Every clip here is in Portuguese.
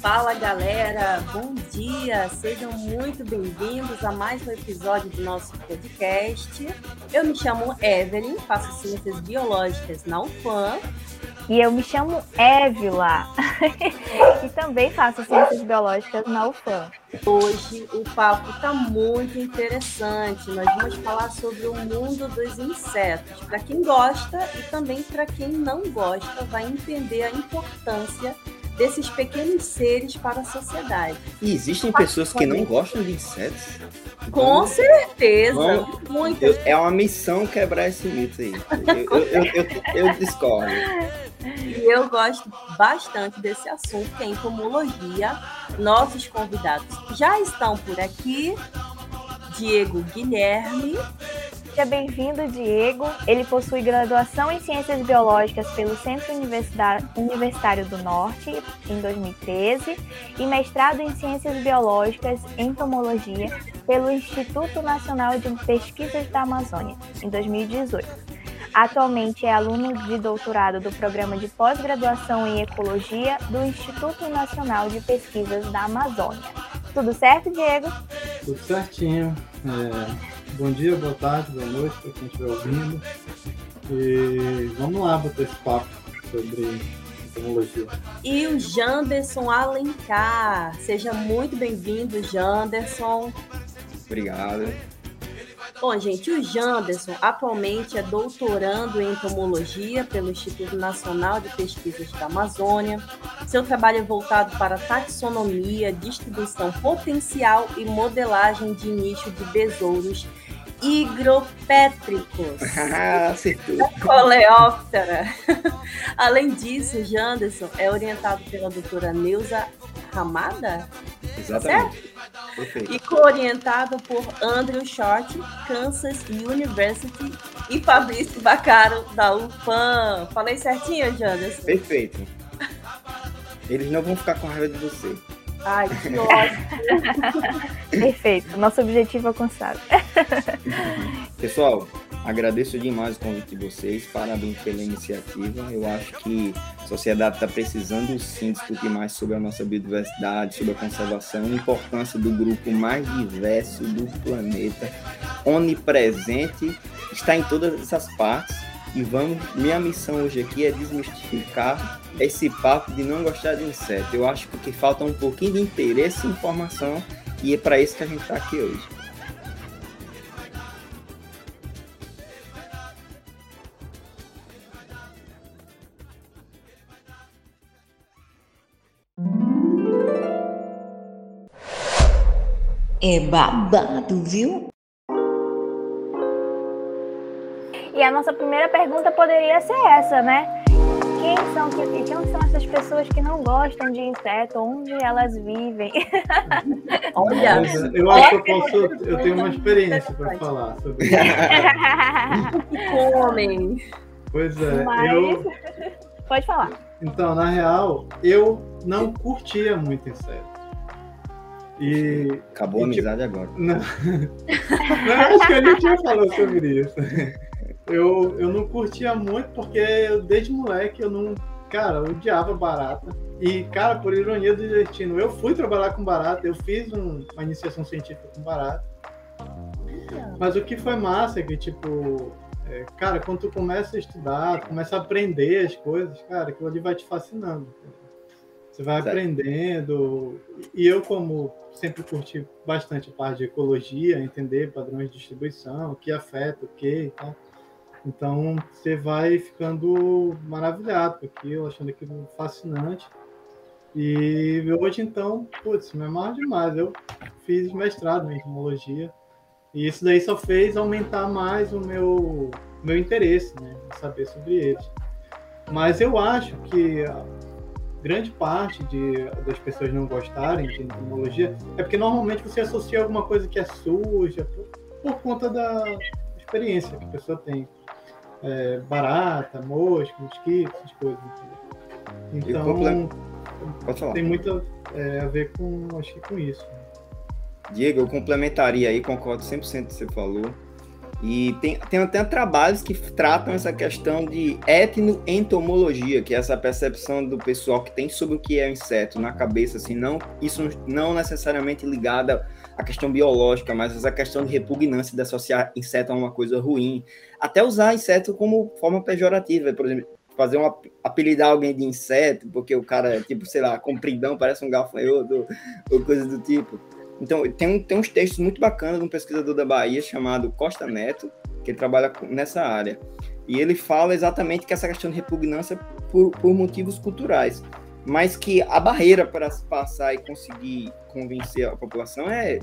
Fala galera, bom dia, sejam muito bem-vindos a mais um episódio do nosso podcast. Eu me chamo Evelyn, faço ciências biológicas na UFAM e eu me chamo Évila e também faço ciências biológicas na UFAM. Hoje o papo está muito interessante. Nós vamos falar sobre o mundo dos insetos. Para quem gosta e também para quem não gosta, vai entender a importância desses pequenos seres para a sociedade. E existem pessoas que não gostam de insetos? Com certeza. Muitas. É uma missão quebrar esse mito aí. Eu, eu, eu, eu discordo. E eu gosto bastante desse assunto, que é entomologia. Nossos convidados já estão por aqui. Diego Guilherme. Seja bem-vindo, Diego. Ele possui graduação em Ciências Biológicas pelo Centro Universitário do Norte, em 2013, e mestrado em Ciências Biológicas em Entomologia pelo Instituto Nacional de Pesquisas da Amazônia, em 2018. Atualmente é aluno de doutorado do programa de pós-graduação em Ecologia do Instituto Nacional de Pesquisas da Amazônia. Tudo certo, Diego? Tudo certinho. É, bom dia, boa tarde, boa noite para quem estiver ouvindo. E vamos lá bater esse papo sobre ecologia. E o Janderson Alencar. Seja muito bem-vindo, Janderson. Obrigado. Bom, gente, o Janderson atualmente é doutorando em entomologia pelo Instituto Nacional de Pesquisas da Amazônia. Seu trabalho é voltado para taxonomia, distribuição potencial e modelagem de nicho de besouros higropétricos. Ah, acertou. Coleóptera. Além disso, Janderson é orientado pela doutora Neuza Ramada? Exatamente. Perfeito. E co-orientado por Andrew Short, Kansas University, e Fabrício Bacaro, da UFAM. Falei certinho, Janderson? Perfeito. Eles não vão ficar com raiva de você. Ai, que ótimo. Perfeito. Nosso objetivo alcançado. Pessoal, agradeço demais o convite de vocês. Parabéns pela iniciativa. Eu acho que a sociedade está precisando sim discutir mais sobre a nossa biodiversidade, sobre a conservação, a importância do grupo mais diverso do planeta, onipresente, está em todas essas partes. E vamos, minha missão hoje aqui é desmistificar esse papo de não gostar de inseto. Eu acho que falta um pouquinho de interesse e informação e é para isso que a gente está aqui hoje. É babado, viu? E a nossa primeira pergunta poderia ser essa, né? Quem são, quem são essas pessoas que não gostam de inseto? Onde elas vivem? Olha, eu acho que eu posso. Eu tenho uma experiência para falar sobre isso. Comem. Pois é, Mas... eu. Pode falar. Então, na real, eu não curtia muito inseto. E. Acabou a tipo, amizade agora. Não. não, acho que a gente já falou sobre isso eu, eu não curtia muito porque eu, desde moleque eu não. Cara, eu odiava barata. E, cara, por ironia do destino, eu fui trabalhar com barata, eu fiz um, uma iniciação científica com barata. Mas o que foi massa é que, tipo, é, cara, quando tu começa a estudar, tu começa a aprender as coisas, cara, aquilo ali vai te fascinando. Você vai certo. aprendendo. E eu, como sempre curti bastante a parte de ecologia, entender padrões de distribuição, o que afeta o que e tal. Então você vai ficando maravilhado com aquilo, achando aquilo fascinante. E hoje então, putz, me amarro demais. Eu fiz mestrado em entomologia e isso daí só fez aumentar mais o meu, meu interesse né, em saber sobre eles. Mas eu acho que grande parte de, das pessoas não gostarem de entomologia é porque normalmente você associa alguma coisa que é suja por, por conta da experiência que a pessoa tem é, barata, mosca, mosquito, essas coisas. Então, tem muito é, a ver com, acho que com isso. Diego, eu complementaria aí, concordo 100% com o que você falou. E tem, tem até trabalhos que tratam essa questão de etnoentomologia, que é essa percepção do pessoal que tem sobre o que é inseto na cabeça, assim, não, isso não necessariamente ligada à questão biológica, mas essa questão de repugnância de associar inseto a uma coisa ruim. Até usar inseto como forma pejorativa, por exemplo, fazer um apelidar alguém de inseto, porque o cara é tipo, sei lá, compridão, parece um gafanhoto, ou coisa do tipo. Então, tem, um, tem uns textos muito bacanas de um pesquisador da Bahia chamado Costa Neto, que trabalha nessa área. E ele fala exatamente que essa questão de repugnância por, por motivos culturais, mas que a barreira para se passar e conseguir convencer a população é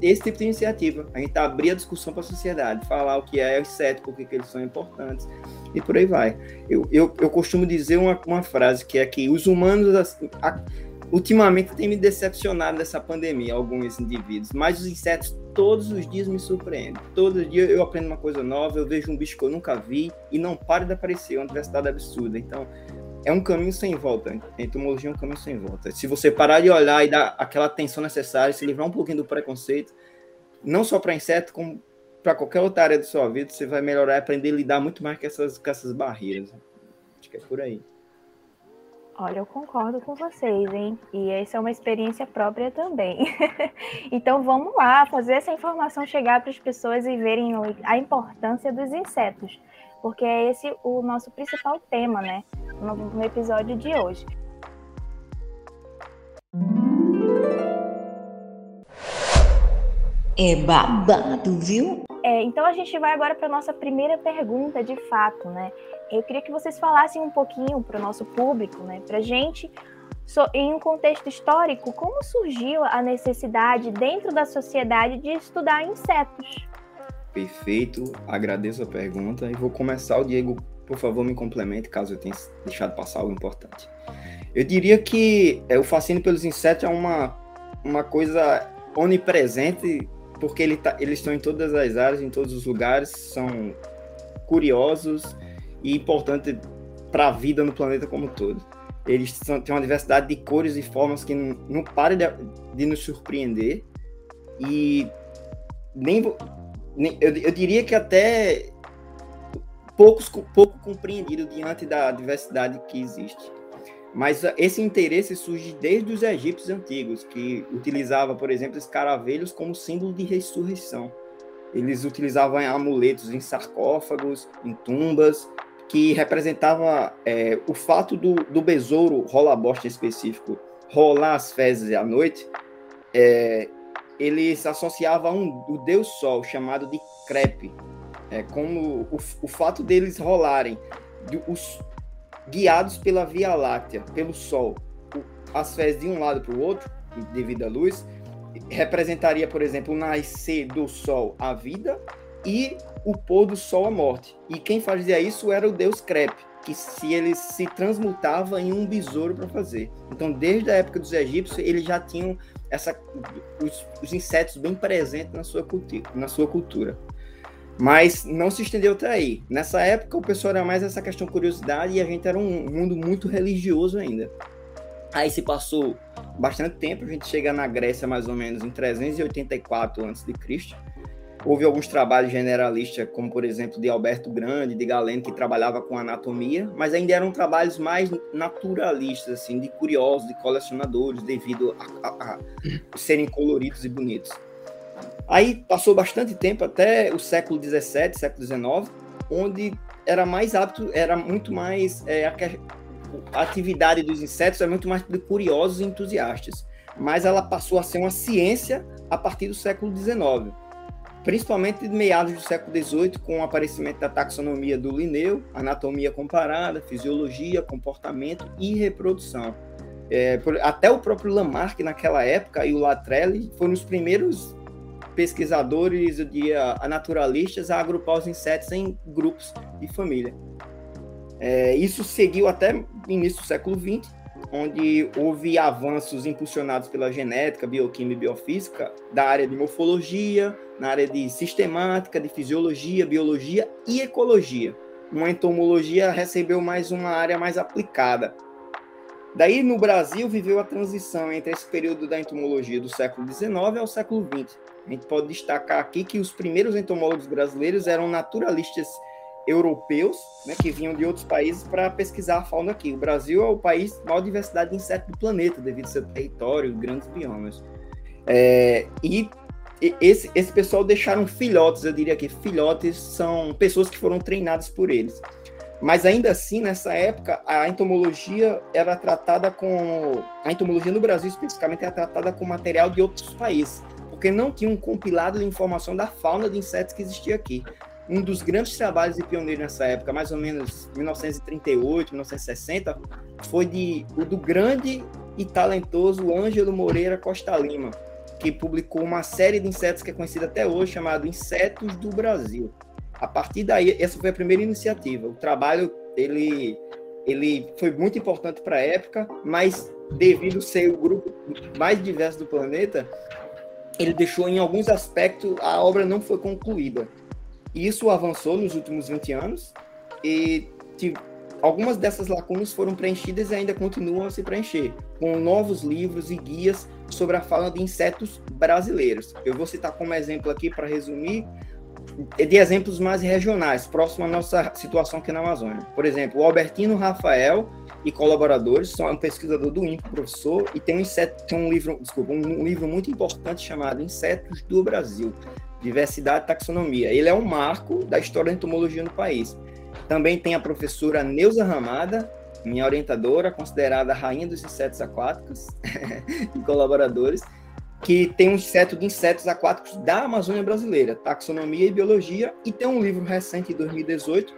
esse tipo de iniciativa. A gente abrir a discussão para a sociedade, falar o que é os sete, por que eles são importantes, e por aí vai. Eu, eu, eu costumo dizer uma, uma frase que é que os humanos, a, ultimamente tem me decepcionado nessa pandemia, alguns indivíduos, mas os insetos todos os dias me surpreendem. Todos os dias eu aprendo uma coisa nova, eu vejo um bicho que eu nunca vi e não para de aparecer, uma diversidade absurda. Então, é um caminho sem volta. Entomologia é um caminho sem volta. Se você parar de olhar e dar aquela atenção necessária, se livrar um pouquinho do preconceito, não só para inseto, como para qualquer outra área da sua vida, você vai melhorar e aprender a lidar muito mais com essas, com essas barreiras. Acho que é por aí. Olha, eu concordo com vocês, hein? E essa é uma experiência própria também. então vamos lá, fazer essa informação chegar para as pessoas e verem a importância dos insetos, porque é esse o nosso principal tema, né? No, no episódio de hoje. É babado, viu? É, então a gente vai agora para nossa primeira pergunta, de fato, né? Eu queria que vocês falassem um pouquinho para o nosso público, né? Para gente, so, em um contexto histórico, como surgiu a necessidade dentro da sociedade de estudar insetos? Perfeito, agradeço a pergunta e vou começar. O Diego, por favor, me complemente caso eu tenha deixado passar algo importante. Eu diria que é, o fascínio pelos insetos é uma, uma coisa onipresente porque ele tá, eles estão em todas as áreas, em todos os lugares, são curiosos e importantes para a vida no planeta como um todo. Eles são, têm uma diversidade de cores e formas que não, não para de, de, nos surpreender e nem, nem eu, eu, diria que até poucos, pouco compreendido diante da diversidade que existe. Mas ah, esse interesse surge desde os egípcios antigos, que utilizavam, por exemplo, escaravelhos como símbolo de ressurreição. Eles utilizavam amuletos em sarcófagos, em tumbas, que representava é, o fato do, do besouro rola-bosta específico rolar as fezes à noite. É, eles associavam um, o deus sol, chamado de Crepe, é, como o, o fato deles rolarem, de, os, guiados pela Via Láctea, pelo Sol, as fezes de um lado para o outro, devido à luz, representaria, por exemplo, o nascer do Sol a vida e o pôr do Sol a morte. E quem fazia isso era o deus Crepe, que se ele se transmutava em um besouro para fazer. Então, desde a época dos egípcios, eles já tinham essa, os, os insetos bem presentes na sua, na sua cultura. Mas não se estendeu até aí. Nessa época, o pessoal era mais essa questão de curiosidade e a gente era um mundo muito religioso ainda. Aí se passou bastante tempo, a gente chega na Grécia mais ou menos em 384 a.C. Houve alguns trabalhos generalistas, como por exemplo de Alberto Grande, de Galeno, que trabalhava com anatomia, mas ainda eram trabalhos mais naturalistas, assim, de curiosos, de colecionadores, devido a, a, a serem coloridos e bonitos. Aí passou bastante tempo, até o século XVII, século XIX, onde era mais apto, era muito mais. É, a, a, atividade dos insetos é muito mais de curiosos e entusiastas. Mas ela passou a ser uma ciência a partir do século XIX, principalmente de meados do século XVIII, com o aparecimento da taxonomia do Linneu, anatomia comparada, fisiologia, comportamento e reprodução. É, até o próprio Lamarck, naquela época, e o Latrelli foram os primeiros pesquisadores e a naturalistas a agrupar os insetos em grupos de família. É, isso seguiu até início do século XX, onde houve avanços impulsionados pela genética, bioquímica e biofísica da área de morfologia, na área de sistemática, de fisiologia, biologia e ecologia. Uma entomologia recebeu mais uma área mais aplicada. Daí, no Brasil, viveu a transição entre esse período da entomologia do século XIX ao século XX. A gente pode destacar aqui que os primeiros entomólogos brasileiros eram naturalistas europeus, né, que vinham de outros países para pesquisar a fauna aqui. O Brasil é o país com maior diversidade de insetos do planeta, devido ao seu território grandes biomas. É, e esse, esse pessoal deixaram filhotes, eu diria que filhotes são pessoas que foram treinadas por eles. Mas ainda assim, nessa época, a entomologia era tratada com. A entomologia no Brasil, especificamente, era tratada com material de outros países, porque não tinha um compilado de informação da fauna de insetos que existia aqui. Um dos grandes trabalhos de pioneiro nessa época, mais ou menos 1938, 1960, foi de, o do grande e talentoso Ângelo Moreira Costa Lima, que publicou uma série de insetos que é conhecida até hoje, chamado Insetos do Brasil. A partir daí, essa foi a primeira iniciativa. O trabalho ele, ele foi muito importante para a época, mas devido ser o grupo mais diverso do planeta, ele deixou em alguns aspectos a obra não foi concluída. Isso avançou nos últimos 20 anos e algumas dessas lacunas foram preenchidas e ainda continuam a se preencher, com novos livros e guias sobre a fauna de insetos brasileiros. Eu vou citar como exemplo aqui, para resumir, de exemplos mais regionais, próximo à nossa situação aqui na Amazônia. Por exemplo, o Albertino Rafael e colaboradores são um pesquisador do INPE, professor, e tem um, inseto, tem um livro, desculpa, um, um livro muito importante chamado Insetos do Brasil, Diversidade e Taxonomia. Ele é um marco da história da entomologia no país. Também tem a professora Neuza Ramada, minha orientadora, considerada a rainha dos insetos aquáticos e colaboradores, que tem um inseto de insetos aquáticos da Amazônia brasileira, Taxonomia e Biologia, e tem um livro recente, de 2018,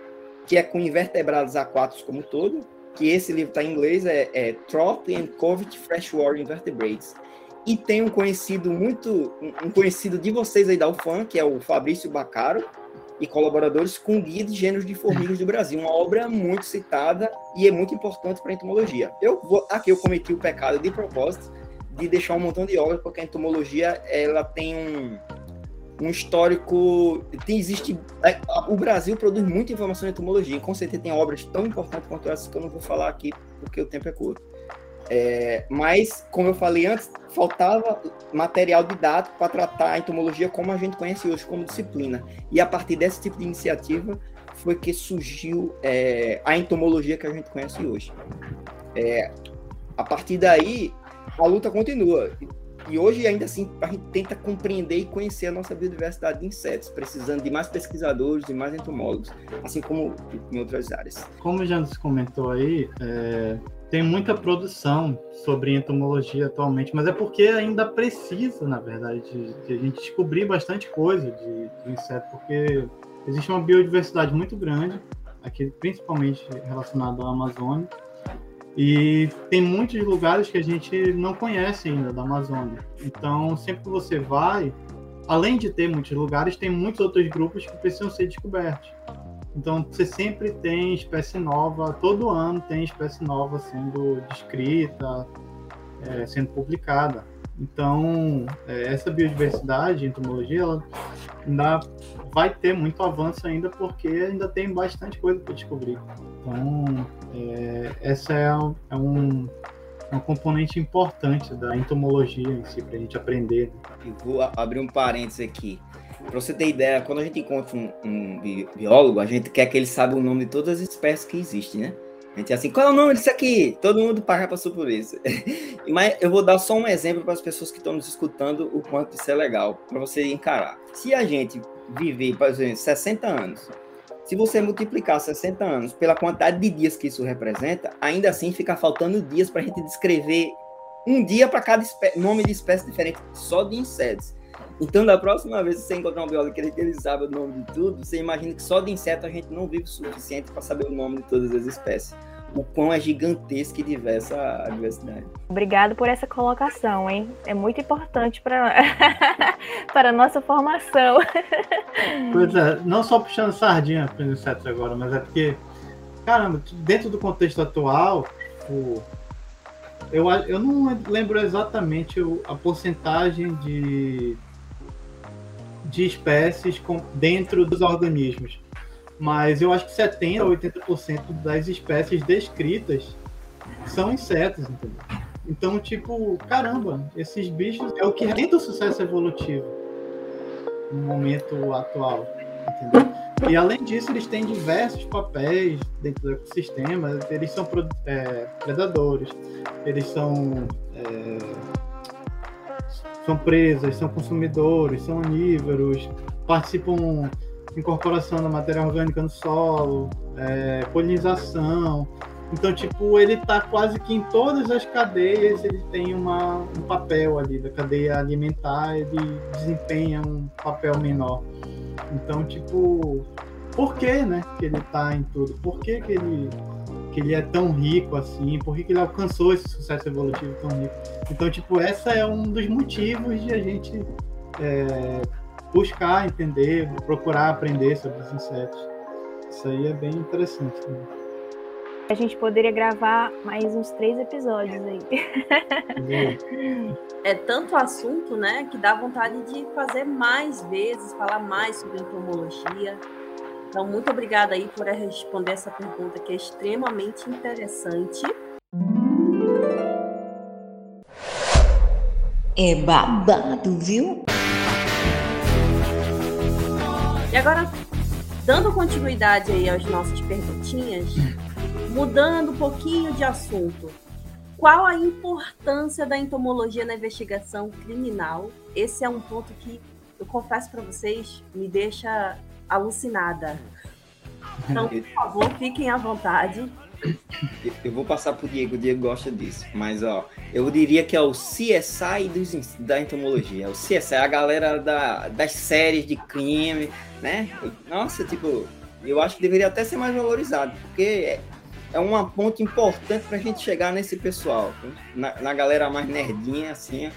que é com invertebrados aquáticos como todo, que esse livro está em inglês, é, é Trout and Covert Freshwater Invertebrates. E tem um conhecido muito, um conhecido de vocês aí da UFAM, que é o Fabrício Bacaro, e colaboradores com Guia de Gêneros de Formigas do Brasil, uma obra muito citada e é muito importante para a entomologia. Eu vou, aqui eu cometi o pecado de propósito de deixar um montão de obras, porque a entomologia ela tem um, um histórico. Tem, existe. É, o Brasil produz muita informação de entomologia, e com certeza tem obras tão importantes quanto essas que eu não vou falar aqui, porque o tempo é curto. É, mas, como eu falei antes, faltava material didático para tratar a entomologia como a gente conhece hoje, como disciplina. E a partir desse tipo de iniciativa foi que surgiu é, a entomologia que a gente conhece hoje. É, a partir daí, a luta continua. E hoje, ainda assim, a gente tenta compreender e conhecer a nossa biodiversidade de insetos, precisando de mais pesquisadores e mais entomólogos, assim como em outras áreas. Como já nos comentou aí, é, tem muita produção sobre entomologia atualmente, mas é porque ainda precisa, na verdade, de, de a gente descobrir bastante coisa de, de inseto, porque existe uma biodiversidade muito grande, aqui principalmente relacionada à Amazônia, e tem muitos lugares que a gente não conhece ainda da Amazônia. Então, sempre que você vai, além de ter muitos lugares, tem muitos outros grupos que precisam ser descobertos. Então, você sempre tem espécie nova, todo ano tem espécie nova sendo descrita, é, sendo publicada. Então, é, essa biodiversidade, entomologia, ela ainda vai ter muito avanço ainda, porque ainda tem bastante coisa para descobrir. Então, é, essa é, é um, um componente importante da entomologia em si, para a gente aprender. Eu vou abrir um parênteses aqui. Para você ter ideia, quando a gente encontra um, um, biólogo, a gente quer que ele saiba o nome de todas as espécies que existem, né? A gente é assim, qual é o nome disso aqui? Todo mundo já passou por isso. Mas eu vou dar só um exemplo para as pessoas que estão nos escutando o quanto isso é legal, para você encarar. Se a gente viver, por exemplo, 60 anos, se você multiplicar 60 anos pela quantidade de dias que isso representa, ainda assim fica faltando dias para a gente descrever um dia para cada nome de espécie diferente, só de insetos. Então, da próxima vez que você encontrar um biólogo que ele sabe o nome de tudo, você imagina que só de inseto a gente não vive o suficiente para saber o nome de todas as espécies. O quão é gigantesca e diversa a diversidade. Obrigado por essa colocação, hein? É muito importante para para a nossa formação. Pois é, não só puxando sardinha para os insetos agora, mas é porque, caramba, dentro do contexto atual, o eu, eu não lembro exatamente a porcentagem de, de espécies com, dentro dos organismos, mas eu acho que 70% ou 80% das espécies descritas são insetos, entendeu? Então, tipo, caramba, esses bichos é o que rende o sucesso evolutivo no momento atual, entendeu? E além disso, eles têm diversos papéis dentro do ecossistema. Eles são é, predadores, eles são é, são presas, são consumidores, são onívoros, participam incorporação da matéria orgânica no solo, é, polinização. Então, tipo, ele está quase que em todas as cadeias, ele tem uma, um papel ali, da cadeia alimentar, ele desempenha um papel menor. Então, tipo, por que, né, que ele está em tudo? Por que, que ele que ele é tão rico assim, por que, que ele alcançou esse sucesso evolutivo tão rico. Então, tipo, essa é um dos motivos de a gente é, buscar entender, procurar aprender sobre os insetos. Isso aí é bem interessante. Né? A gente poderia gravar mais uns três episódios aí. É tanto assunto, né, que dá vontade de fazer mais vezes, falar mais sobre entomologia. Então, muito obrigada aí por responder essa pergunta que é extremamente interessante. É babado, viu? E agora, dando continuidade aí às nossas perguntinhas, mudando um pouquinho de assunto, qual a importância da entomologia na investigação criminal? Esse é um ponto que eu confesso para vocês, me deixa alucinada. Então, por favor, fiquem à vontade. Eu vou passar pro Diego, o Diego gosta disso. Mas, ó, eu diria que é o CSI dos, da entomologia. É o CSI, a galera da, das séries de crime, né? Nossa, tipo, eu acho que deveria até ser mais valorizado, porque é, é uma ponte importante pra gente chegar nesse pessoal. Na, na galera mais nerdinha, assim,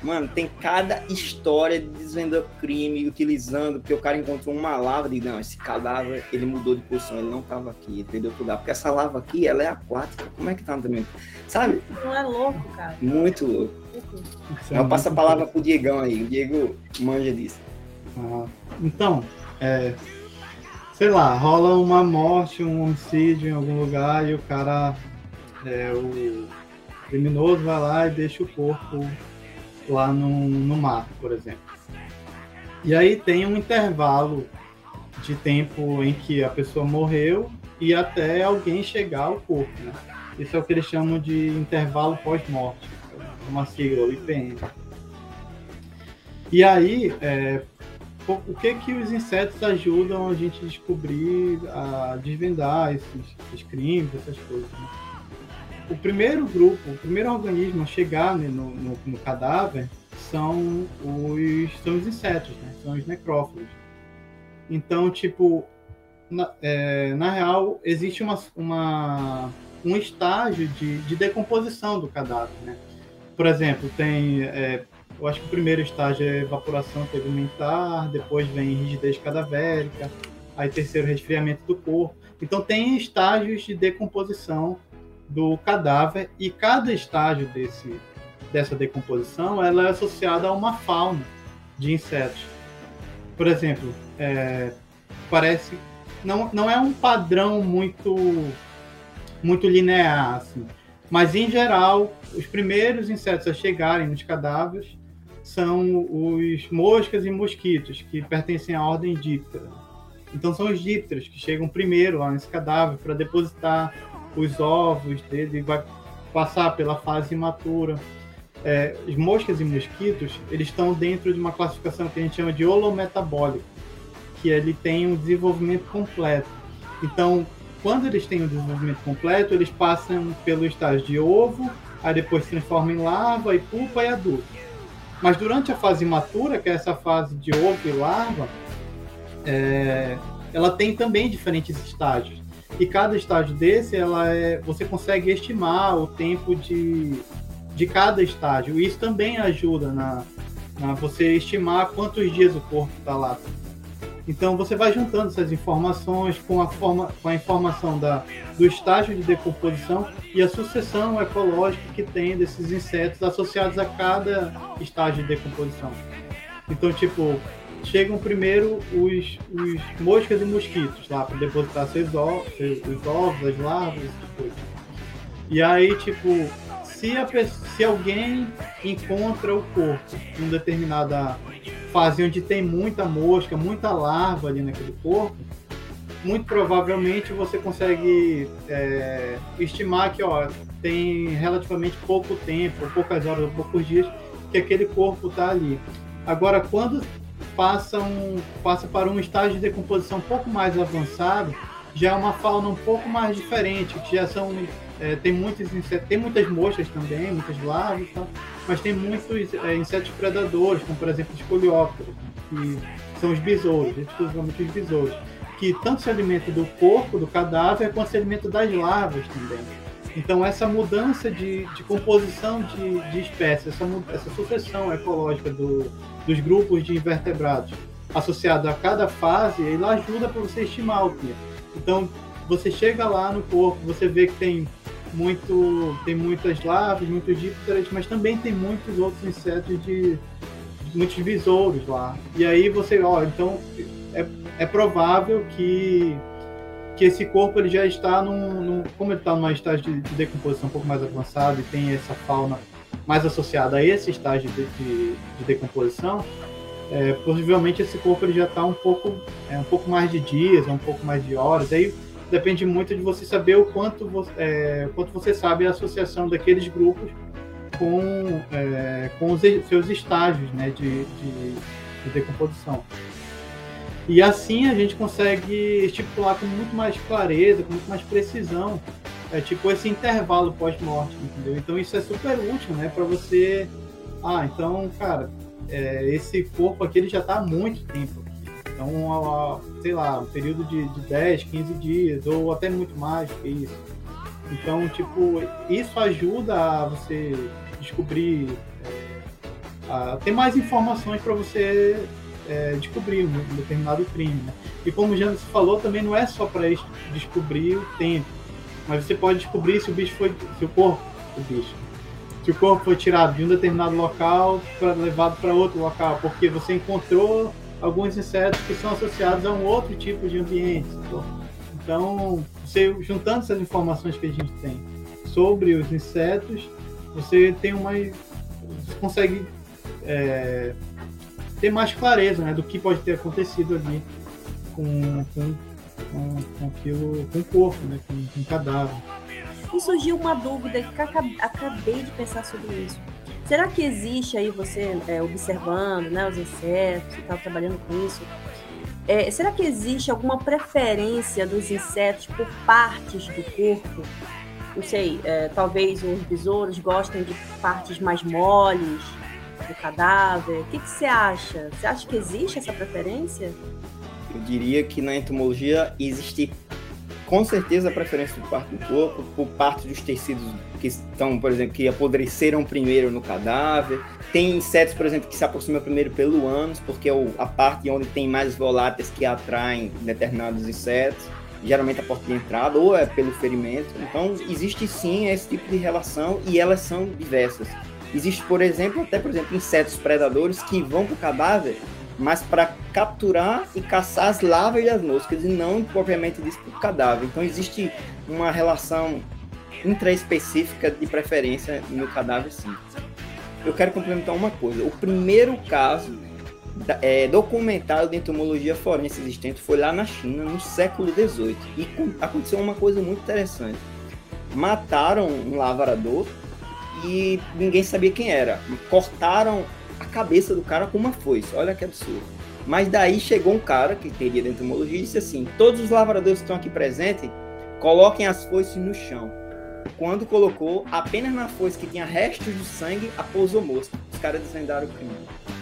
Mano, tem cada história de desvendando crime, utilizando, porque o cara encontrou uma lava e não, esse cadáver, ele mudou de posição, ele não tava aqui, entendeu? Tudo porque essa lava aqui, ela é aquática, como é que tá também? Sabe? Não é louco, cara. Muito louco. É eu passo a palavra pro Diegão aí, o Diego manja disso. Ah, então, é, sei lá, rola uma morte, um homicídio em algum lugar e o cara, é, o criminoso vai lá e deixa o corpo lá no, no mato, por exemplo. E aí tem um intervalo de tempo em que a pessoa morreu e até alguém chegar ao corpo, né? Isso é o que eles chamam de intervalo pós-morte, uma sigla, o IPM. E aí, é, o que que os insetos ajudam a gente a descobrir, a desvendar esses, esses crimes, essas coisas, né? O primeiro grupo, o primeiro organismo a chegar né, no, no, no, cadáver são os, são os insetos, né? são os necrófilos. Então, tipo, na, é, na real, existe uma, uma, um estágio de, de decomposição do cadáver. Né? Por exemplo, tem, é, eu acho que o primeiro estágio é evaporação tegumentar, depois vem rigidez cadavérica, aí terceiro resfriamento do corpo. Então tem estágios de decomposição do cadáver e cada estágio desse, dessa decomposição ela é associada a uma fauna de insetos. Por exemplo, é, parece não, não é um padrão muito muito linear assim, mas em geral os primeiros insetos a chegarem nos cadáveres são os moscas e mosquitos que pertencem à ordem díptera. Então são os dípteros que chegam primeiro lá nesse cadáver para depositar os ovos dele, vai passar pela fase imatura. É, as moscas e mosquitos, eles estão dentro de uma classificação que a gente chama de holometabólico, que ele tem um desenvolvimento completo. Então, quando eles têm um desenvolvimento completo, eles passam pelo estágio de ovo, aí depois se transformam em larva e pupa e adulto. Mas durante a fase imatura, que é essa fase de ovo e larva, é, ela tem também diferentes estágios. E cada estágio desse, ela é, você consegue estimar o tempo de, de cada estágio. Isso também ajuda na, na você estimar quantos dias o corpo está lá. Então você vai juntando essas informações com a, forma, com a informação da, do estágio de decomposição e a sucessão ecológica que tem desses insetos associados a cada estágio de decomposição. Então, tipo, chegam primeiro os, os moscas e mosquitos lá para depositar seus ovos, os ovos, as larvas, essas. E aí, tipo, se, a, se alguém encontra o corpo em uma determinada fase onde tem muita mosca, muita larva ali naquele corpo, muito provavelmente você consegue é, estimar que ó, tem relativamente pouco tempo, poucas horas ou poucos dias que aquele corpo está ali. Agora, quando passa, um, passa para um estágio de decomposição um pouco mais avançado, já é uma fauna um pouco mais diferente, que já são é, tem muitos insetos, tem muitas moscas também, muitas larvas, tá? mas tem muitos é, insetos predadores, como por exemplo os coleópteros, que são os besouros, exclusivamente os besouros, que tanto se alimentam do corpo, do cadáver, quanto se alimentam das larvas também. Então essa mudança de, de composição de, de espécies, essa, essa sucessão ecológica do, dos grupos de invertebrados associada a cada fase, ela ajuda para você estimar o tempo. Então você chega lá no corpo, você vê que tem muito tem muitas larvas, muitos dípteros, mas também tem muitos outros insetos de, de muitos besouros lá. E aí você, ó, então é, é provável que que esse corpo ele já está num, num como ele está numa estágio de, de, decomposição um pouco mais avançado e tem essa fauna mais associada a esse estágio de, de, de decomposição, é, possivelmente esse corpo ele já está um pouco é, um pouco mais de dias, um pouco mais de horas. Aí depende muito de você saber o quanto você, é, quanto você sabe a associação daqueles grupos com, é, com os seus estágios né, de, de, decomposição. E assim a gente consegue estipular com muito mais clareza, com muito mais precisão, é, tipo esse intervalo pós-morte, entendeu? Então isso é super útil, né, para você. Ah, então, cara, é, esse corpo aqui ele já está há muito tempo então, sei lá, um período de, de 10, 15 dias, ou até muito mais que isso. Então, tipo, isso ajuda a você descobrir, é, a ter mais informações para você é, descobrir um determinado crime. Né? E como o Janis falou, também não é só para descobrir o tempo, mas você pode descobrir se o bicho foi, se o corpo, o bicho, se o corpo foi tirado de um determinado local para levado para outro local, porque você encontrou alguns insetos que são associados a um outro tipo de ambiente. Então, você, juntando essas informações que a gente tem sobre os insetos, você tem uma. Você consegue é, ter mais clareza né, do que pode ter acontecido ali com, com, com, com aquilo, com o corpo, né, com, com o cadáver. E surgiu uma dúvida que acabei de pensar sobre isso. Será que existe aí você é, observando né, os insetos e tal, trabalhando com isso? É, será que existe alguma preferência dos insetos por partes do corpo? Não sei, é, talvez os besouros gostem de partes mais moles do cadáver. O que, que você acha? Você acha que existe essa preferência? Eu diria que na entomologia existe com certeza a preferência por parte do corpo, por parte dos tecidos que estão, por exemplo, que apodreceram primeiro no cadáver. Tem insetos, por exemplo, que se aproximam primeiro pelo ânus, porque é a parte onde tem mais voláteis que atraem determinados insetos, geralmente a porta de entrada, ou é pelo ferimento. Então, existe sim esse tipo de relação e elas são diversas. Existe, por exemplo, até, por exemplo, insetos predadores que vão para o cadáver mas para capturar e caçar as larvas das moscas e não propriamente disso para o cadáver. Então existe uma relação intraespecífica de preferência no cadáver, sim. Eu quero complementar uma coisa. O primeiro caso é, documentado de entomologia forense existente foi lá na China, no século XVIII. E aconteceu uma coisa muito interessante. Mataram um lavrador e ninguém sabia quem era. Cortaram a cabeça do cara com uma foice. Olha que absurdo. Mas daí chegou um cara que teria de entomologia e disse assim: todos os lavradores que estão aqui presentes, coloquem as foices no chão. Quando colocou, apenas na foice que tinha restos de sangue, apousou mosca. Os caras desvendaram o crime.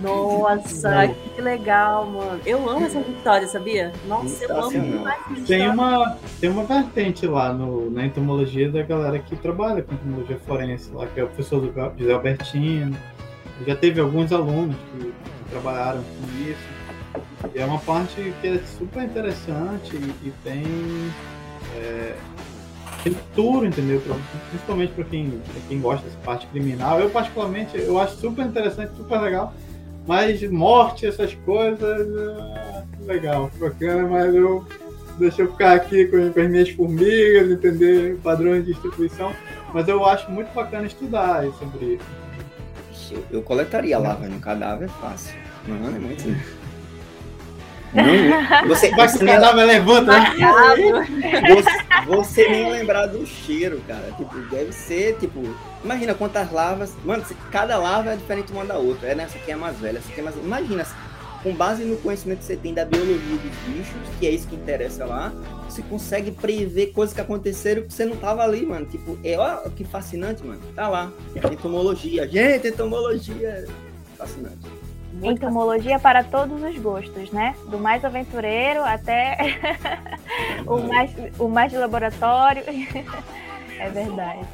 Nossa, que legal, mano. Eu amo essa história, sabia? Nossa, eu amo demais Tem uma, tem uma vertente lá no, na entomologia da galera que trabalha com entomologia forense, lá, que é o professor José Albertino já teve alguns alunos que, trabalharam com isso. E é uma parte que é super interessante e, e tem, é, tem futuro, entendeu? Principalmente para quem, quem gosta dessa parte criminal. Eu, particularmente, eu acho super interessante, super legal. Mas morte, essas coisas, é legal, bacana, mas eu deixa eu ficar aqui com, as minhas formigas, entender padrões de distribuição. Mas eu acho muito bacana estudar sobre isso. Eu, eu coletaria larva no cadáver fácil. Não, é muito. Não, você, o cadáver levanta, né? Você, você nem lembrar do cheiro, cara. Tipo, deve ser, tipo. Imagina quantas larvas. Mano, cada larva é diferente uma da outra. É, né? Essa aqui é mais velha, essa aqui é mais. Imagina, com base no conhecimento que você tem da biologia dos bichos, que é isso que interessa lá, você consegue prever coisas que aconteceram que você não tava ali, mano. Tipo, é ó, que fascinante, mano. Tá lá. Entomologia. Gente, entomologia. Fascinante. Entomologia para todos os gostos, né? Do mais aventureiro até o, mais, o mais de laboratório. é verdade.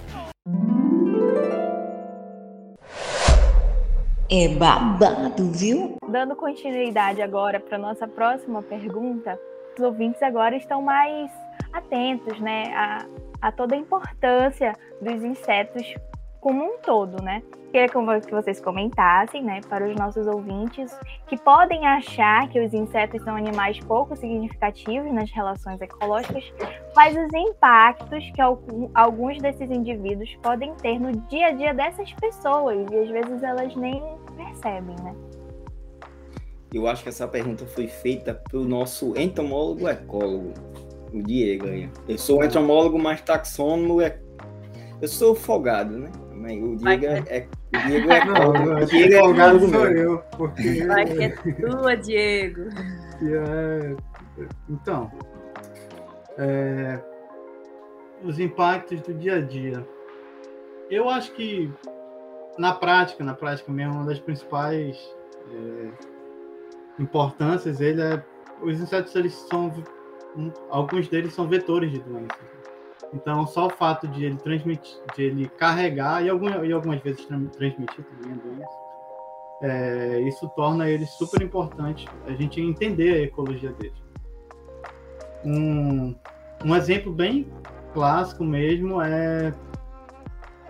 É babado, viu? Dando continuidade agora para nossa próxima pergunta, os ouvintes agora estão mais atentos, né, a, a toda a importância dos insetos como um todo, né? Queria que vocês comentassem, né, para os nossos ouvintes, que podem achar que os insetos são animais pouco significativos nas relações ecológicas, quais os impactos que alguns desses indivíduos podem ter no dia a dia dessas pessoas, e às vezes elas nem percebem, né? Eu acho que essa pergunta foi feita pelo nosso entomólogo ecólogo, o Diego. Eu sou entomólogo, mas taxônomo, é... eu sou folgado, né? O Diego é, é, o Diego é, não, o Diego é folgado sou eu, porque... Vai que é tua, Diego. É... Então, é... os impactos do dia a dia. Eu acho que na prática, na prática mesmo, uma das principais é, importâncias ele é os insetos eles são alguns deles são vetores de doenças. Então, só o fato de ele transmitir, de ele carregar e, algumas, e algumas vezes transmitir também a doença, é, isso torna ele super importante a gente entender a ecologia dele. Um, um exemplo bem clássico mesmo é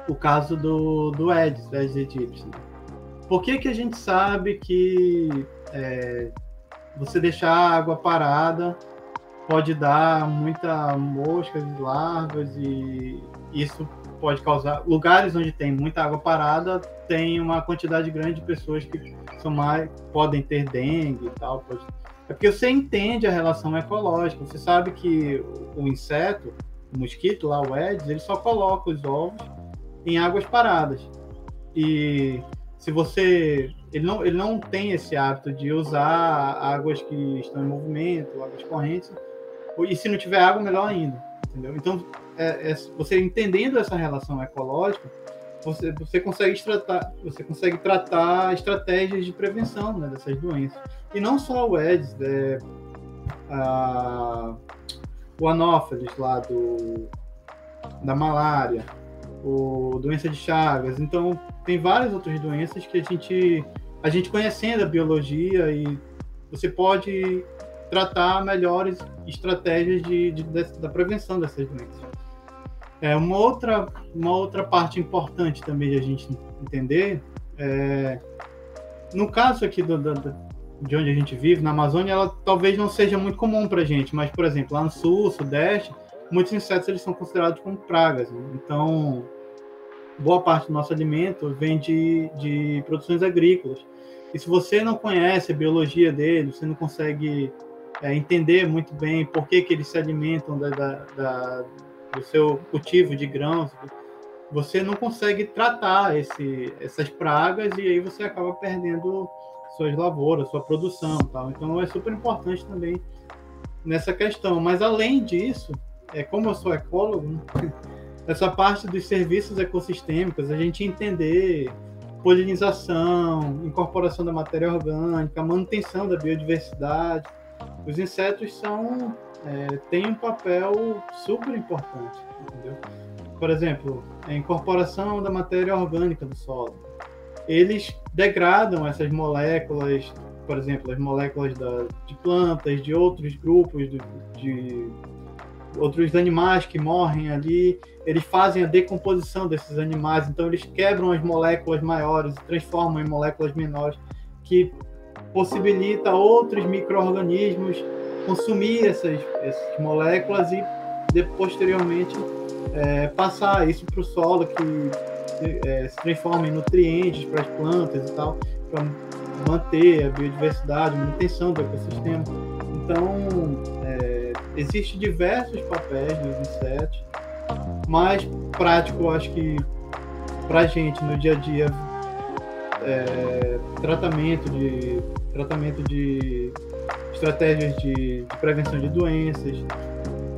o caso do, do Aedes, Aedes aegypti. Por que, que a gente sabe que é, você deixar a água parada pode dar muita moscas e larvas e isso pode causar lugares onde tem muita água parada tem uma quantidade grande de pessoas que são mais podem ter dengue e tal pode... é porque você entende a relação ecológica você sabe que o inseto o mosquito lá o Aedes ele só coloca os ovos em águas paradas. E se você ele não, ele não tem esse hábito de usar águas que estão em movimento, águas correntes, e se não tiver água, melhor ainda, entendeu? Então, é, é, você entendendo essa relação ecológica, você, você, consegue tratar, você consegue tratar estratégias de prevenção né, dessas doenças. E não só o Aedes, é, a, o anófeles lá do, da malária, o doença de Chagas. Então, tem várias outras doenças que a gente, a gente conhecendo a biologia e você pode tratar melhores estratégias de, de, de, da prevenção dessas doenças. É, uma, outra, uma outra parte importante também de a gente entender é, no caso aqui do, do, de onde a gente vive, na Amazônia, ela talvez não seja muito comum para a gente, mas, por exemplo, lá no sul, sudeste, muitos insetos eles são considerados como pragas. Né? Então, boa parte do nosso alimento vem de, de produções agrícolas. E se você não conhece a biologia deles, você não consegue é, entender muito bem por que, que eles se alimentam da, da, da, do seu cultivo de grãos, você não consegue tratar esse, essas pragas e aí você acaba perdendo suas lavouras, sua produção. Tal. Então é super importante também nessa questão. Mas além disso, é, como eu sou ecólogo, essa parte dos serviços ecossistêmicos, a gente entender polinização, incorporação da matéria orgânica, manutenção da biodiversidade. Os insetos são é, têm um papel super importante, entendeu? Por exemplo, a incorporação da matéria orgânica do solo. Eles degradam essas moléculas, por exemplo, as moléculas da, de plantas, de outros grupos de, de outros animais que morrem ali, eles fazem a decomposição desses animais, então eles quebram as moléculas maiores e transformam em moléculas menores, que possibilita outros micro-organismos consumir essas, essas moléculas e de, posteriormente é, passar isso para o solo que é, se transforma em nutrientes para as plantas e tal, para manter a biodiversidade, manutenção do ecossistema. Então, é, existem diversos papéis dos insetos, mais prático, acho que para a gente no dia a dia, é, tratamento de tratamento de estratégias de, de prevenção de doenças,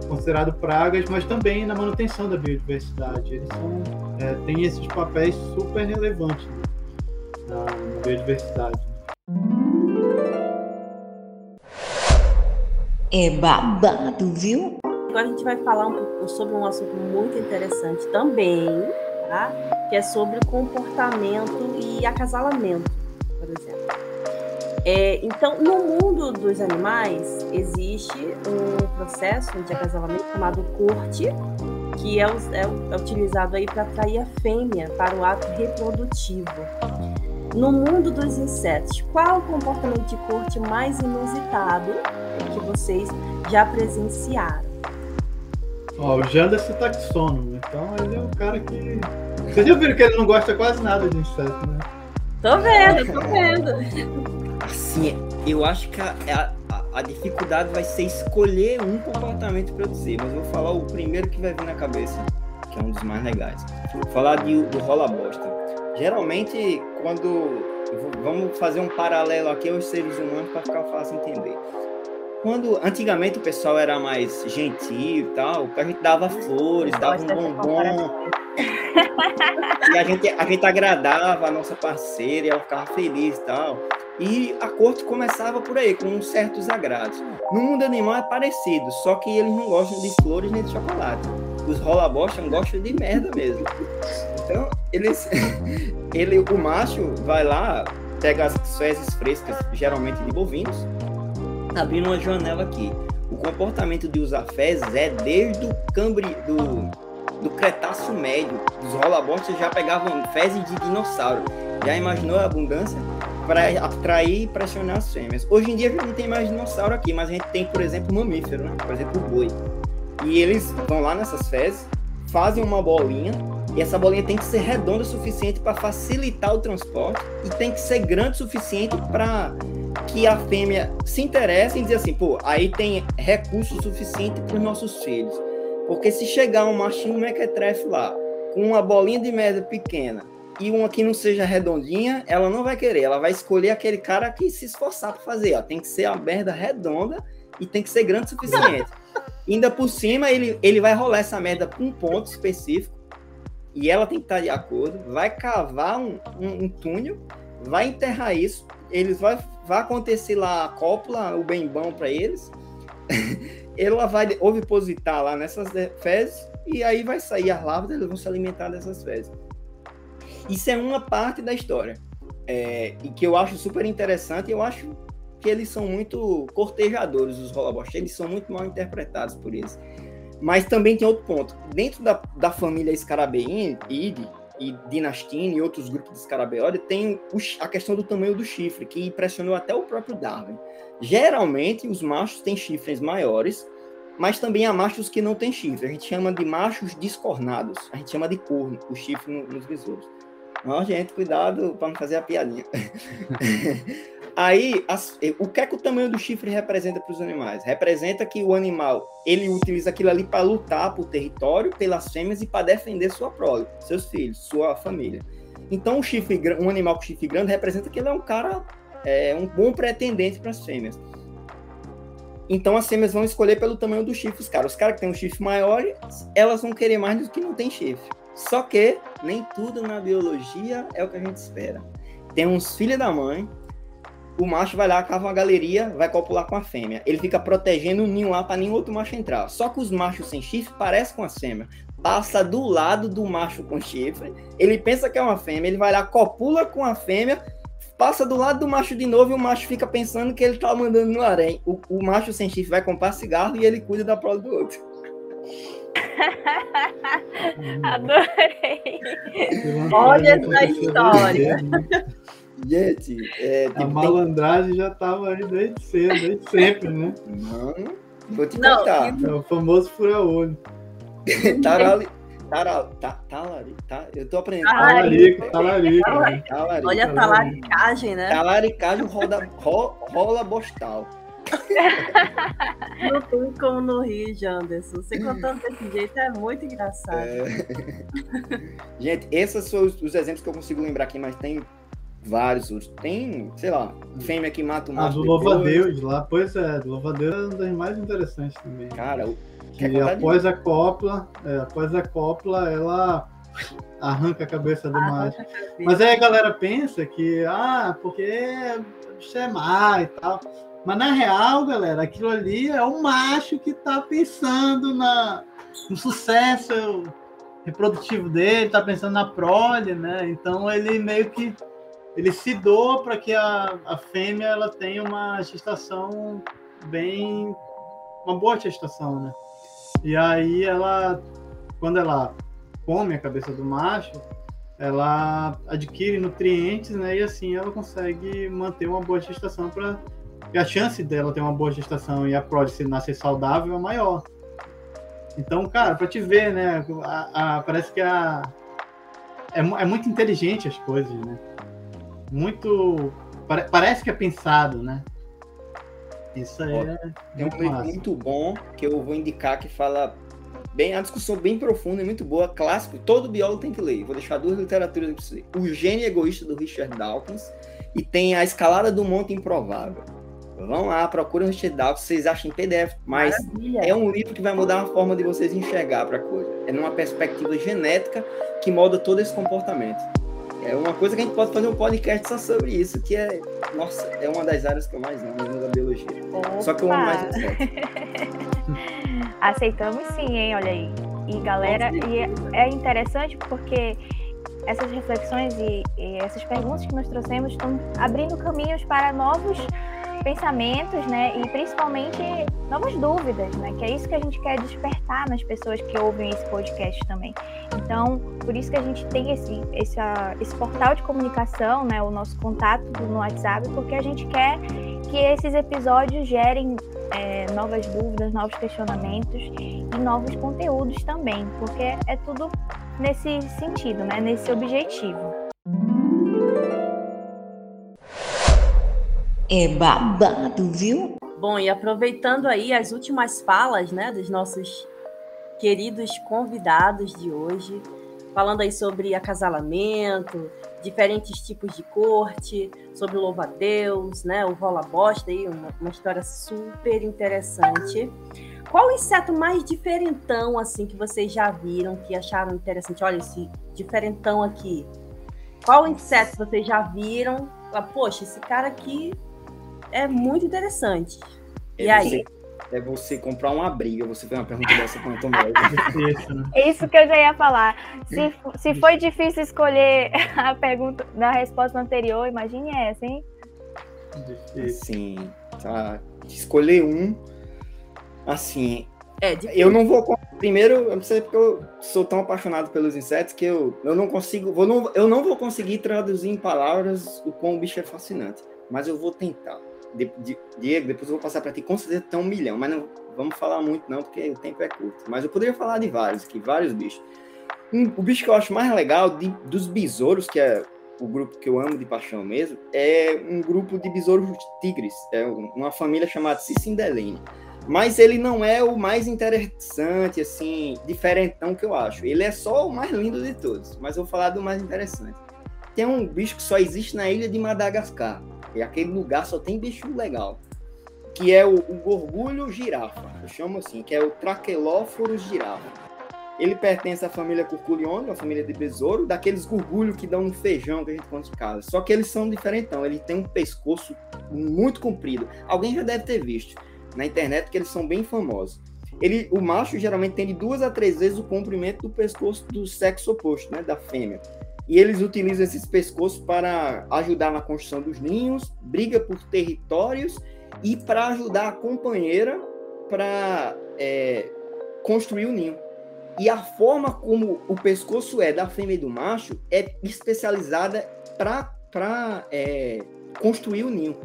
considerado pragas, mas também na manutenção da biodiversidade. Eles são, é, têm esses papéis super relevantes na, na biodiversidade. É babado, viu? Agora a gente vai falar um pouco sobre um assunto muito interessante também, tá? que é sobre comportamento e acasalamento, por exemplo. É, então, no mundo dos animais, existe um processo de acasalamento chamado corte, que é, é, é utilizado aí para atrair a fêmea para o ato reprodutivo. No mundo dos insetos, qual o comportamento de corte mais inusitado que vocês já presenciaram? Ó, o Janderson taxônomo, então ele é o cara que. Vocês já viram que ele não gosta quase nada de inseto, né? Tô vendo, tô vendo. Assim, eu acho que a, a, a dificuldade vai ser escolher um comportamento para dizer, mas eu vou falar o primeiro que vai vir na cabeça, que é um dos mais legais. Vou falar de, do rola bosta. Geralmente, quando. Vamos fazer um paralelo aqui aos seres humanos para ficar fácil entender quando antigamente o pessoal era mais gentil e tal, a gente dava flores, dava um bombom. e a gente, a gente agradava a nossa parceira e ela ficava feliz e tal. E a corte começava por aí, com certos agrados. No mundo animal é parecido, só que eles não gostam de flores nem de chocolate. Os rola não gostam de merda mesmo. Então, eles, ele, o macho vai lá, pega as fezes frescas, geralmente de bovinos, abrindo uma janela aqui. O comportamento de usar fezes é desde o cambre do, do Cretáceo Médio. Os rolabostas já pegavam fezes de dinossauro. Já imaginou a abundância? Para atrair e pressionar as fêmeas. Hoje em dia a gente não tem mais dinossauro aqui, mas a gente tem, por exemplo, mamífero, né? por exemplo, o boi. E eles vão lá nessas fezes, fazem uma bolinha, e essa bolinha tem que ser redonda o suficiente para facilitar o transporte e tem que ser grande o suficiente para que a fêmea se interesse e dizer assim, pô, aí tem recurso suficiente para os nossos filhos. Porque se chegar um machinho mequetrefe lá, com uma bolinha de merda pequena e uma que não seja redondinha, ela não vai querer. Ela vai escolher aquele cara que se esforçar para fazer. Ó. Tem que ser a merda redonda e tem que ser grande o suficiente. Ainda por cima, ele, ele vai rolar essa merda para um ponto específico e ela tem que estar de acordo. Vai cavar um, um, um túnel, vai enterrar isso. Eles vai vai acontecer lá a cópula, o bem bom para eles. ela vai ovipositar lá nessas fezes e aí vai sair as larvas, eles vão se alimentar dessas fezes. Isso é uma parte da história. É, e que eu acho super interessante, eu acho que eles são muito cortejadores, os rolabostes, eles são muito mal interpretados por eles. Mas também tem outro ponto. Dentro da, da família Scarabeide, e Dinastine e outros grupos de Scarabeode tem a questão do tamanho do chifre, que impressionou até o próprio Darwin. Geralmente, os machos têm chifres maiores, mas também há machos que não têm chifre. A gente chama de machos descornados. A gente chama de corno, o chifre nos besouros. Não, gente, cuidado para não fazer a piadinha. Aí, as, o que é que o tamanho do chifre representa para os animais? Representa que o animal ele utiliza aquilo ali para lutar por território, pelas fêmeas e para defender sua prole, seus filhos, sua família. Então, um chifre, um animal com chifre grande representa que ele é um cara, é, um bom pretendente para as fêmeas. Então, as fêmeas vão escolher pelo tamanho dos chifres, cara. Os caras que têm um chifre maior, elas vão querer mais do que não tem chifre. Só que nem tudo na biologia é o que a gente espera. Tem uns filhos da mãe o macho vai lá, cava uma galeria, vai copular com a fêmea. Ele fica protegendo o ninho lá para nenhum outro macho entrar. Só que os machos sem chifre parecem com a fêmea. Passa do lado do macho com chifre, ele pensa que é uma fêmea, ele vai lá, copula com a fêmea, passa do lado do macho de novo e o macho fica pensando que ele tá mandando no harém. O, o macho sem chifre vai comprar cigarro e ele cuida da prole do outro. Adorei. Olha essa história. Gente, é, A tem- malandragem já tava aí desde cedo, desde sempre, né? Mano, vou te Não, contar. É o famoso fura-olho. Tarali, taral, ta, talari, tá, eu tô aprendendo. Talarico, talarico. né? Talarico. Olha a talaricagem, né? Talaricagem roda, ro, rola bostal. Não tem como não rir, Janderson. Você contando desse jeito é muito engraçado. É. Gente, esses são os, os exemplos que eu consigo lembrar aqui, mas tem vários outros. Tem, sei lá, fêmea que mata o Ah, macho. do depois. Louva-Deus lá. Pois é, do Louva-Deus é uma das mais interessantes também. Cara, o- Que após a copla, é, após a copla, ela arranca a cabeça do macho. Mas aí a galera pensa que, ah, porque bicho é má e tal. Mas na real, galera, aquilo ali é o macho que tá pensando na, no sucesso reprodutivo dele, tá pensando na prole, né? Então ele meio que ele se doa para que a, a fêmea ela tenha uma gestação bem uma boa gestação, né? E aí ela quando ela come a cabeça do macho, ela adquire nutrientes, né? E assim ela consegue manter uma boa gestação para e a chance dela ter uma boa gestação e a prole se nascer saudável é maior. Então, cara, para te ver, né? a- a- parece que a é, é muito inteligente as coisas, né? Muito pare- parece que é pensado, né? Isso aí é Tem um muito livro massa. muito bom que eu vou indicar que fala bem, a discussão bem profunda e muito boa, clássico, todo biólogo tem que ler. Vou deixar duas literaturas pra você. O Gênio Egoísta do Richard Dawkins e tem A Escalada do Monte Improvável. Vão lá, procurem o Dawkins, vocês acham em PDF, mas Maravilha. é um livro que vai mudar a forma de vocês enxergar para a coisa. É numa perspectiva genética que molda todo esse comportamento. É uma coisa que a gente pode fazer um podcast só sobre isso, que é, nossa, é uma das áreas que eu mais amo da biologia. Só que eu amo mais Opa! Aceitamos sim, hein? Olha aí. E galera, e é- é interessante porque essas reflexões e, e essas perguntas que nós trouxemos estão abrindo caminhos para novos pensamentos, né? E principalmente novas dúvidas, né? Que é isso que a gente quer despertar nas pessoas que ouvem esse podcast também. Então, por isso que a gente tem esse, esse, esse portal de comunicação, né? O nosso contato no WhatsApp, porque a gente quer que esses episódios gerem é, novas dúvidas, novos questionamentos e novos conteúdos também, porque é tudo nesse sentido, né? Nesse objetivo. É babado, viu? Bom, e aproveitando aí as últimas falas, né, dos nossos queridos convidados de hoje, falando aí sobre acasalamento, diferentes tipos de corte, sobre o louva-a-Deus, né, o rola-bosta aí, uma, uma história super interessante. Qual o inseto mais diferentão, assim, que vocês já viram, que acharam interessante? Olha esse diferentão aqui. Qual inseto vocês já viram? Ah, Poxa, esse cara aqui é muito interessante. E É aí? você- é você comprar uma briga, você fez uma pergunta dessa com o né? É isso que eu já ia falar. Se, se foi difícil escolher a pergunta na resposta anterior, imagine essa, hein? Difícil. Assim, tá? Escolher um, assim, É, eu não vou. Primeiro, eu não sei porque eu sou tão apaixonado pelos insetos que eu, eu não consigo. Vou, não, eu não vou conseguir traduzir em palavras o quão o bicho é fascinante. Mas eu vou tentar. De- de- Diego, depois eu vou passar para ti. Com certeza tem um milhão, mas não vamos falar muito, não, porque o tempo é curto. Mas eu poderia falar de vários aqui, vários bichos. Um- o bicho que eu acho mais legal de- dos besouros, que é o grupo que eu amo de paixão mesmo, é um grupo de besouros tigres. É um- uma família chamada Cicindelene. Mas ele não é o mais interessante, assim, diferentão que eu acho. Ele é só o mais lindo de todos. Mas eu vou falar do mais interessante. Tem um bicho que só existe na ilha de Madagascar. E aquele lugar só tem bicho legal. Que é o, o gorgulho girafa. Eu chamo assim, que é o Traquelóforos girafa. Ele pertence à família Curculione, uma família de besouro, daqueles gorgulhos que dão um feijão que a gente come em casa. Só que eles são diferentão. Ele tem um pescoço muito comprido. Alguém já deve ter visto na internet que eles são bem famosos. Ele, o macho geralmente tem de duas a três vezes o comprimento do pescoço do sexo oposto, né, da fêmea. E eles utilizam esses pescoços para ajudar na construção dos ninhos, briga por territórios e para ajudar a companheira para é, construir o ninho. E a forma como o pescoço é da fêmea e do macho é especializada para é, construir o ninho.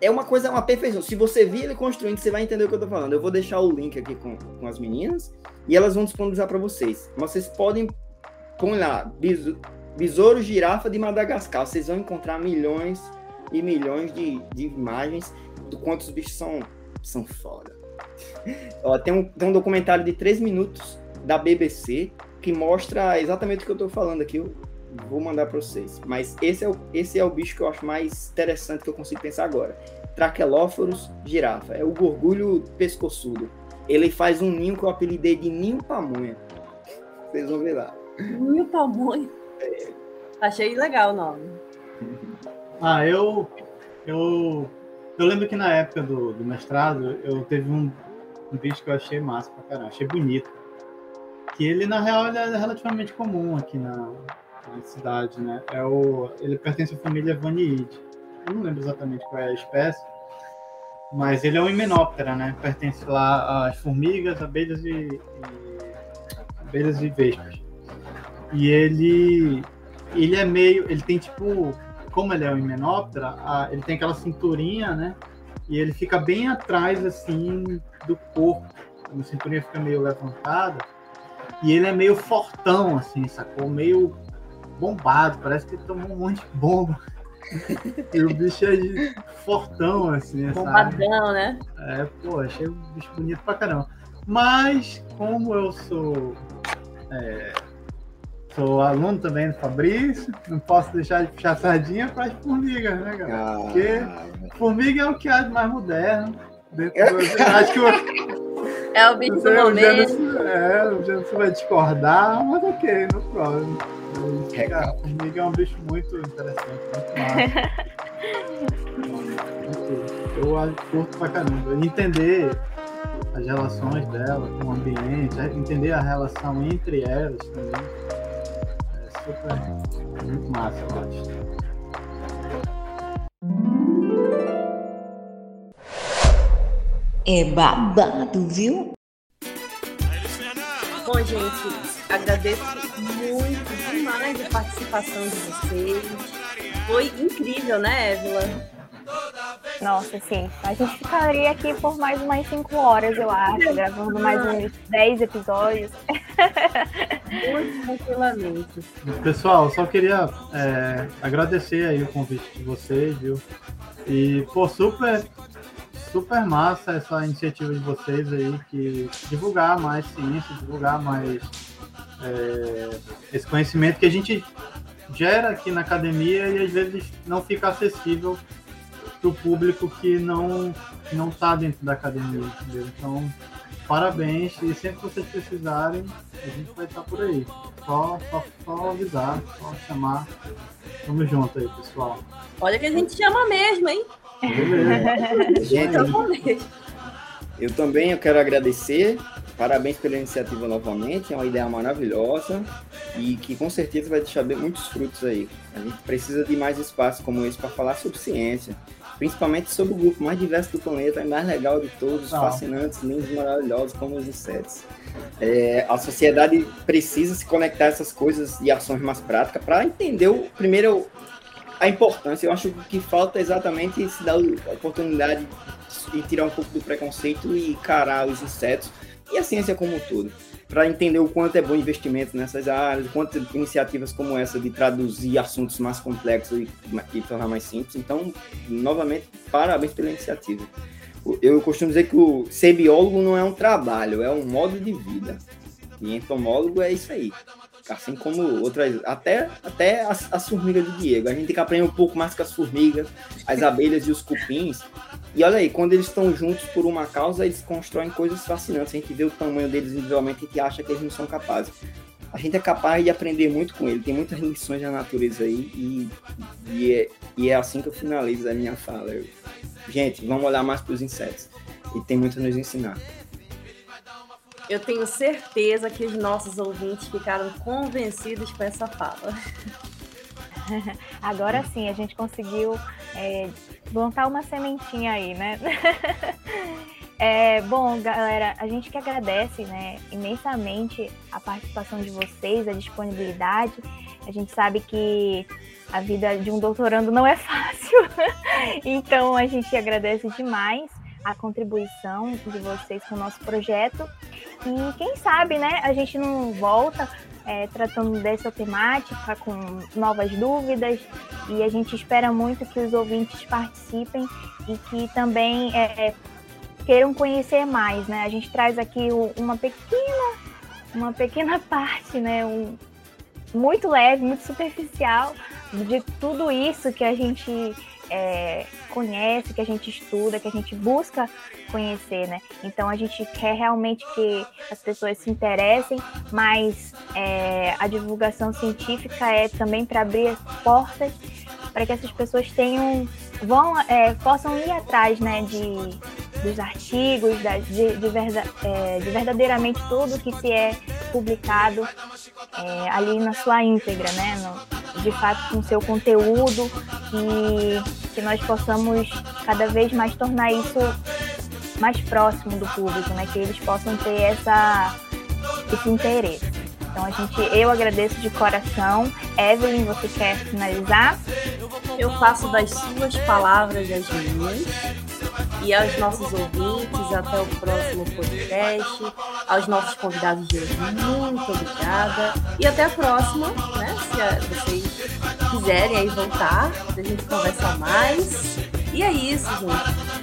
É uma coisa, uma perfeição. Se você vir ele construindo, você vai entender o que eu tô falando. Eu vou deixar o link aqui com, com as meninas e elas vão disponibilizar para vocês. Mas vocês podem põe lá, besouro girafa de Madagascar. Vocês vão encontrar milhões e milhões de, de imagens do quanto os bichos são, são foda. Ó, tem, um, tem um documentário de três minutos da BBC que mostra exatamente o que eu estou falando aqui. Eu vou mandar para vocês. Mas esse é, o, esse é o bicho que eu acho mais interessante que eu consigo pensar agora. Traquelóforos girafa. É o gorgulho pescoçudo. Ele faz um ninho que eu apelidei de ninho pamonha. Vocês vão ver lá. Ninho pamonha? Achei legal o nome. Ah, eu, eu, eu lembro que na época do, do mestrado eu teve um, um bicho que eu achei massa pra caramba, achei bonito. Que ele, na real, ele é relativamente comum aqui na, na cidade, né? É o, ele pertence à família Vaniide. Eu não lembro exatamente qual é a espécie, mas ele é um himenóptera, né? Pertence lá às formigas, abelhas e, e abelhas e vespas. E ele ele é meio, ele tem tipo como ele é um himenóptera, a, ele tem aquela cinturinha, né? E ele fica bem atrás, assim, do corpo. A cinturinha fica meio levantada. E ele é meio fortão, assim, sacou? Meio bombado. Parece que ele tomou um monte de bomba. e o bicho é fortão, assim, Bombadão, né? É, pô, achei o bicho bonito pra caramba. Mas, como eu sou é, Sou aluno também do Fabrício, não posso deixar de puxar sardinha para as formigas, né, galera? Ah, Porque formiga é o que há de mais moderno. Dentro do... Acho que É o bicho do momento. É, o Janus vai discordar, mas ok, no próximo. A formiga é um bicho muito interessante, muito massa. Eu curto pra caramba. Entender as relações dela com o ambiente, entender a relação entre elas também muito massa, eu acho. É babado, viu? Bom, gente, agradeço muito demais a participação de vocês. Foi incrível, né, Évila? Nossa, sim. A gente ficaria aqui por mais umas 5 horas, eu acho, gravando mais uns 10 episódios. Muito tranquilamente. Pessoal, só queria é, agradecer aí o convite de vocês, viu? E, pô, super, super massa essa iniciativa de vocês aí, que divulgar mais ciência, divulgar mais é, esse conhecimento que a gente gera aqui na academia e às vezes não fica acessível para o público que não não está dentro da academia, entendeu? Então, parabéns e sempre que vocês precisarem, a gente vai estar por aí. Só, só, só avisar, só chamar. Tamo junto aí, pessoal. Olha que a gente chama mesmo, hein? Gente, eu também eu quero agradecer. Parabéns pela iniciativa novamente. É uma ideia maravilhosa e que com certeza vai deixar muitos frutos aí. A gente precisa de mais espaços como esse para falar sobre ciência principalmente sobre o grupo mais diverso do planeta, é mais legal de todos, ah. fascinantes, lindos, maravilhosos, como os insetos. É, a sociedade precisa se conectar a essas coisas e ações mais práticas para entender o primeiro a importância. Eu acho que o que falta exatamente se dar a oportunidade de tirar um pouco do preconceito e encarar os insetos e a ciência como um todo para entender o quanto é bom investimento nessas áreas, quanto iniciativas como essa de traduzir assuntos mais complexos e, e tornar mais simples. Então, novamente, parabéns pela iniciativa. Eu costumo dizer que o ser biólogo não é um trabalho, é um modo de vida. E entomólogo é isso aí. Assim como outras, até, até as, as formigas do Diego. A gente tem que aprender um pouco mais com as formigas, as abelhas e os cupins. E olha aí, quando eles estão juntos por uma causa, eles constroem coisas fascinantes. A gente vê o tamanho deles individualmente e acha que eles não são capazes. A gente é capaz de aprender muito com ele. Tem muitas lições da natureza aí e, e, é, e é assim que eu finalizo a minha fala. Eu, gente, vamos olhar mais para os insetos. E tem muito a nos ensinar. Eu tenho certeza que os nossos ouvintes ficaram convencidos com essa fala. Agora sim, a gente conseguiu é, plantar uma sementinha aí, né? É, bom, galera, a gente que agradece né, imensamente a participação de vocês, a disponibilidade. A gente sabe que a vida de um doutorando não é fácil, então a gente agradece demais a contribuição de vocês com o nosso projeto. E quem sabe, né, a gente não volta é, tratando dessa temática com novas dúvidas e a gente espera muito que os ouvintes participem e que também é, queiram conhecer mais, né? A gente traz aqui uma pequena, uma pequena parte, né? Um, muito leve, muito superficial de tudo isso que a gente é, conhece, que a gente estuda, que a gente busca conhecer, né? Então a gente quer realmente que as pessoas se interessem, mas é, a divulgação científica é também para abrir as portas para que essas pessoas tenham, vão, é, possam ir atrás, né, de dos artigos, da, de, de, verda, é, de, verdadeiramente tudo que se é publicado é, ali na sua íntegra, né? No, de fato, com seu conteúdo e que nós possamos cada vez mais tornar isso mais próximo do público, né? Que eles possam ter essa, esse interesse. Então a gente, eu agradeço de coração. Evelyn, você quer finalizar? Eu faço das suas palavras as minhas e aos nossos ouvintes. Até o próximo podcast. Aos nossos convidados de hoje, muito obrigada. E até a próxima, né? Se vocês quiserem aí voltar, a gente conversar mais. E é isso, gente.